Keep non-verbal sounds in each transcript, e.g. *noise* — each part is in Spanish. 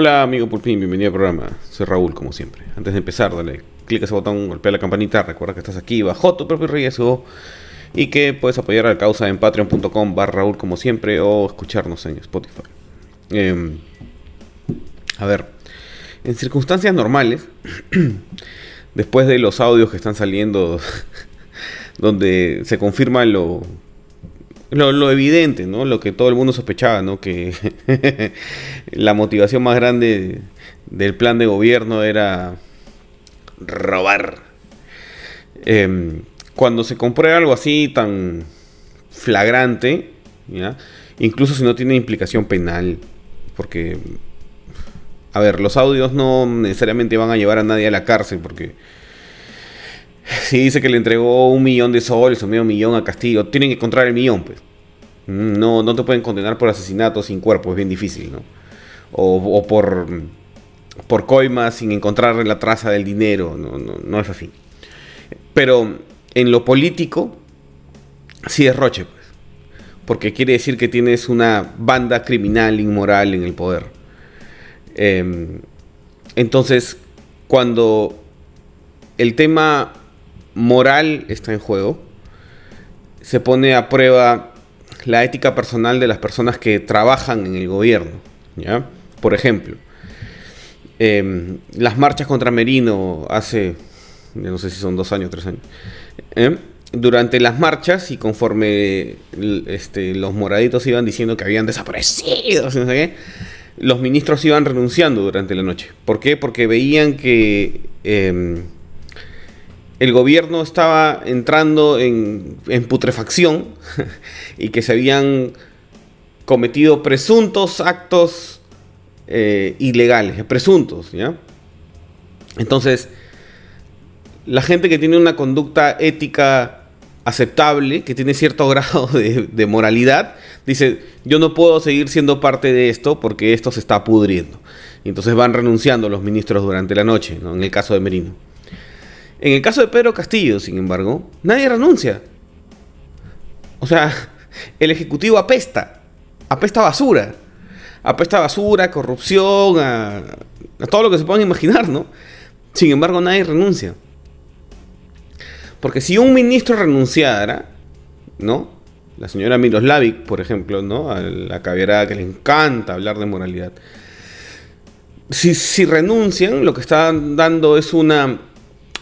Hola amigo Pulpín, bienvenido al programa. Soy Raúl, como siempre. Antes de empezar, dale clic a ese botón, golpea la campanita, recuerda que estás aquí bajo tu propio riesgo y que puedes apoyar a la causa en patreon.com barra Raúl como siempre o escucharnos en Spotify. Em, a ver, en circunstancias normales, *clears throat* después de los audios que están saliendo *laughs* donde se confirma lo, lo, evidente, ¿no? Lo que todo el mundo sospechaba, ¿no? Que *laughs* la motivación más grande del plan de gobierno era robar. Em, cuando se comprueba algo así tan flagrante, incluso si no tiene implicación penal, porque, a ver, los audios no necesariamente van a llevar a nadie a la cárcel, porque si dice que le entregó un millón de soles o medio millón a Castillo, tienen que encontrar el millón, pues. No, no te pueden condenar por asesinato sin cuerpo, es bien difícil, ¿no? O, o por, por coima sin encontrar la traza del dinero, no, no, no es así. Pero en lo político, sí es roche, pues. Porque quiere decir que tienes una banda criminal, inmoral en el poder. Em, entonces, cuando el tema moral está en juego, se pone a prueba la ética personal de las personas que trabajan en el gobierno. Por ejemplo, em, las marchas contra Merino hace, no sé si son dos años, tres años, ¿eh? Durante las marchas y conforme este, los moraditos iban diciendo que habían desaparecido, los ministros iban renunciando durante la noche. ¿Por qué? Porque veían que em, el gobierno estaba entrando en, putrefacción *laughs* y que se habían cometido presuntos actos eh, ilegales, presuntos, ¿ya? Entonces, la gente que tiene una conducta ética aceptable, que tiene cierto *laughs* grado de, moralidad, dice, yo no puedo seguir siendo parte de esto porque esto se está pudriendo. Y entonces van renunciando los ministros durante la noche, ¿no? en el caso de Merino. En el caso de Pedro Castillo, sin embargo, nadie renuncia. O sea, *laughs* el Ejecutivo apesta, apesta basura, apesta basura, corrupción, a, a todo lo que se puedan imaginar, ¿no? Sin embargo, nadie renuncia. Porque si un ministro renunciara, ¿no? La señora Miroslavic, por ejemplo, ¿no? A la caviarada que le encanta hablar de moralidad. Si, si renuncian, lo que están dando es una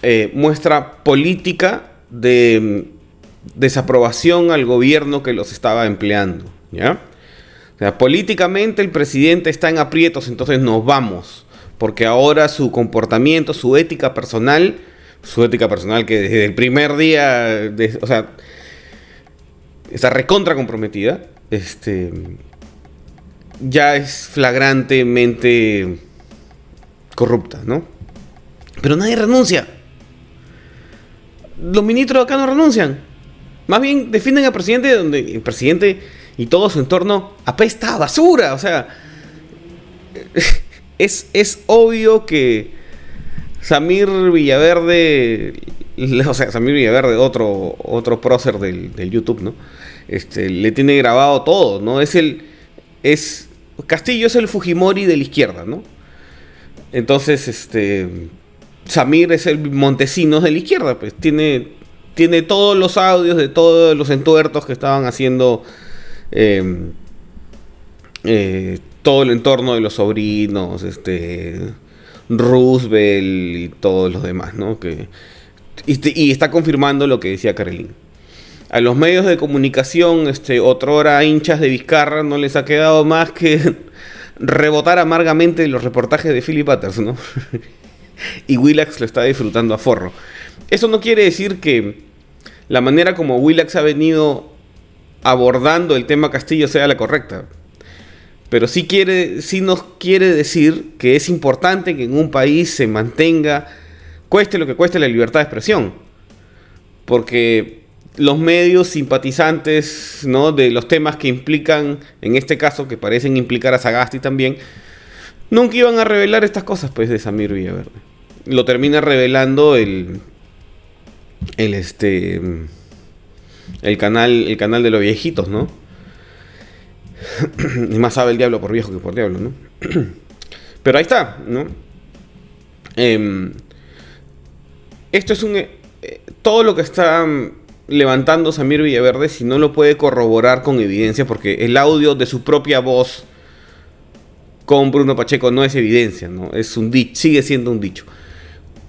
eh, muestra política de mm, desaprobación al gobierno que los estaba empleando, ¿ya? O sea, políticamente el presidente está en aprietos, entonces nos vamos, porque ahora su comportamiento, su ética personal su ética personal que desde el primer día, o sea, está recontra comprometida, este, ya es flagrantemente corrupta, ¿no? Pero nadie renuncia. Los ministros acá no renuncian. Más bien defienden al presidente donde el presidente y todo su entorno apesta a basura. O sea, *laughs* es, es obvio que Samir Villaverde, *laughs* o sea, Samir Villaverde, otro, otro prócer del, YouTube, ¿no? Este, le tiene grabado todo, ¿no? Es el. Es. Castillo es el Fujimori de la izquierda, ¿no? Entonces, este. Samir es el Montesinos de la izquierda, pues tiene, tiene todos los audios de todos los entuertos que estaban haciendo em, eh, todo el entorno de los sobrinos, este Roosevelt y todos los demás, ¿no? Que, y, está confirmando lo que decía Karelin. A los medios de comunicación, este, otrora hinchas de Vizcarra, no les ha quedado más que *laughs* rebotar amargamente los reportajes de Philip Butters, ¿no? *laughs* *laughs* y Willax lo está disfrutando a forro. Eso no quiere decir que la manera como Willax ha venido abordando el tema Castillo sea la correcta. Pero sí, quiere, sí nos quiere decir que es importante que en un país se mantenga, cueste lo que cueste, la libertad de expresión. Porque los medios simpatizantes ¿no? de los temas que implican, en este caso, que parecen implicar a Sagasti también, nunca iban a revelar estas cosas pues, de Samir Villaverde. Lo termina revelando el, el, este, el, canal, el canal de los viejitos, ¿no? *clears throat* y más sabe el diablo por viejo que por diablo, ¿no? *clears throat* Pero ahí está, ¿no? Em, esto es un... Eh, todo lo que está levantando Samir Villaverde, si no lo puede corroborar con evidencia, porque el audio de su propia voz con Bruno Pacheco no es evidencia, ¿no? Es un dicho, sigue siendo un dicho.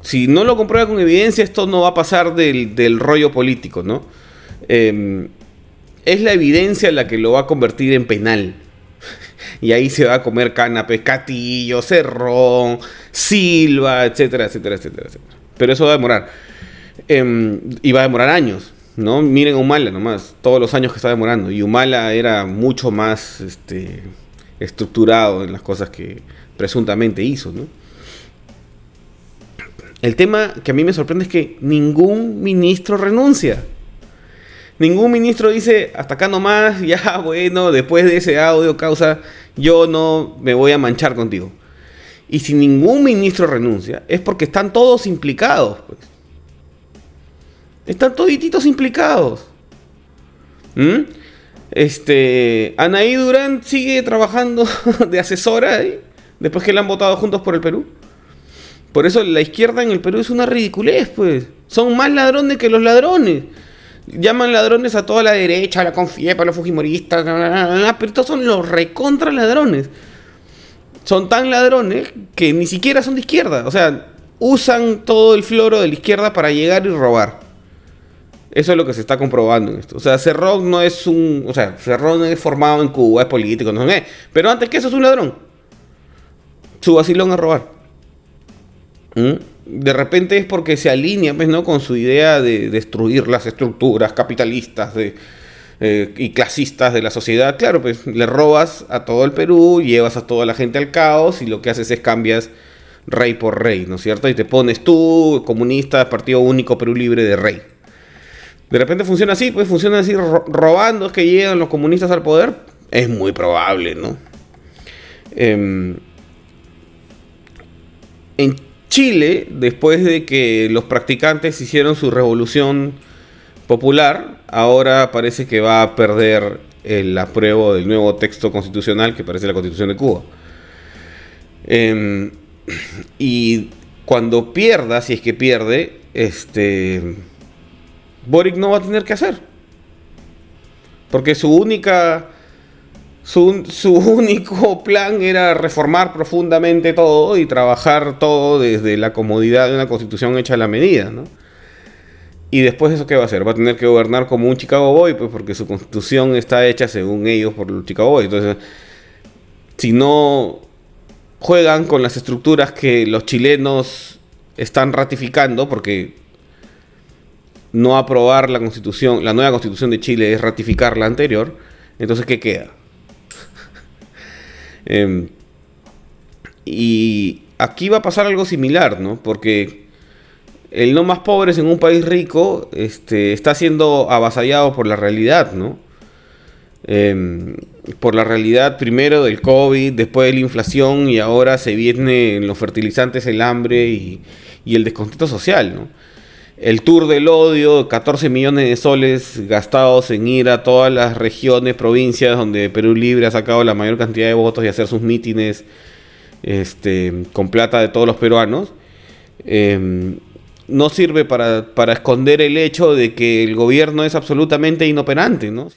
Si no lo comprueba con evidencia, esto no va a pasar del, rollo político, ¿no? Em, es la evidencia la que lo va a convertir en penal. *laughs* y ahí se va a comer canapé, Catillo, Cerrón, Silva, etcétera, etcétera, etcétera, etcétera. Pero eso va a demorar. Em, y va a demorar años, ¿no? Miren Humala nomás, todos los años que está demorando. Y Humala era mucho más este, estructurado en las cosas que presuntamente hizo, ¿no? El tema que a mí me sorprende es que ningún ministro renuncia. Ningún ministro dice, hasta acá nomás, *laughs* ya bueno, después de ese audio causa, yo no me voy a manchar contigo. Y si ningún ministro renuncia, es porque están todos implicados. Pues. Están todititos implicados. ¿Mm? Este, Anaí Durán sigue trabajando *laughs* de asesora ahí, después que la han votado juntos por el Perú. Por eso la izquierda en el Perú es una ridiculez, pues. Son más ladrones que los ladrones. Llaman ladrones a toda la derecha, a la Confiepa, a los fujimoristas, pero estos son los recontra ladrones. Son tan ladrones que ni siquiera son de izquierda. O sea, usan todo el floro de la izquierda para llegar y robar. Eso es lo que se está comprobando en esto. O sea, Cerrón no es un. O sea, Cerrón es formado en Cuba, es político, no sé. Pero antes que eso es un ladrón. Su vacilón a robar. ¿Mm? De repente es porque se alinea pues, ¿no? con su idea de destruir las estructuras capitalistas de, eh, y clasistas de la sociedad. Claro, pues le robas a todo el Perú, llevas a toda la gente al caos y lo que haces es cambias rey por rey, ¿no es cierto? Y te pones tú, comunista, Partido Único Perú Libre de rey. De repente funciona así, pues funciona así, robando es que llegan los comunistas al poder. Es muy probable, ¿no? Em, en Chile, después de que los practicantes hicieron su revolución popular, ahora parece que va a perder el apruebo del nuevo texto constitucional que parece la constitución de Cuba. Em, y cuando pierda, si es que pierde, este Boric no va a tener que hacer. Porque su única. Su, su, *laughs* único plan era reformar profundamente todo y trabajar todo desde la comodidad de una constitución hecha a la medida, ¿no? Y después eso qué va a hacer? Va a tener que gobernar como un Chicago Boy, pues porque su constitución está hecha según ellos por los Chicago Boys. Entonces, si no juegan con las estructuras que los chilenos están ratificando, porque no aprobar la constitución, la nueva constitución de Chile es ratificar la anterior, entonces ¿qué queda? *laughs* Em, y aquí va a pasar algo similar, ¿no? Porque el no más pobre en un país rico este, está siendo avasallado por la realidad, ¿no? Em, por la realidad primero del COVID, después de la inflación y ahora se viene en los fertilizantes el hambre y, y el descontento social, ¿no? El tour del odio, 14 millones de soles gastados en ir a todas las regiones, provincias donde Perú Libre ha sacado la mayor cantidad de votos y hacer sus mítines este, con plata de todos los peruanos, em, no sirve para, para esconder el hecho de que el gobierno es absolutamente inoperante, ¿no?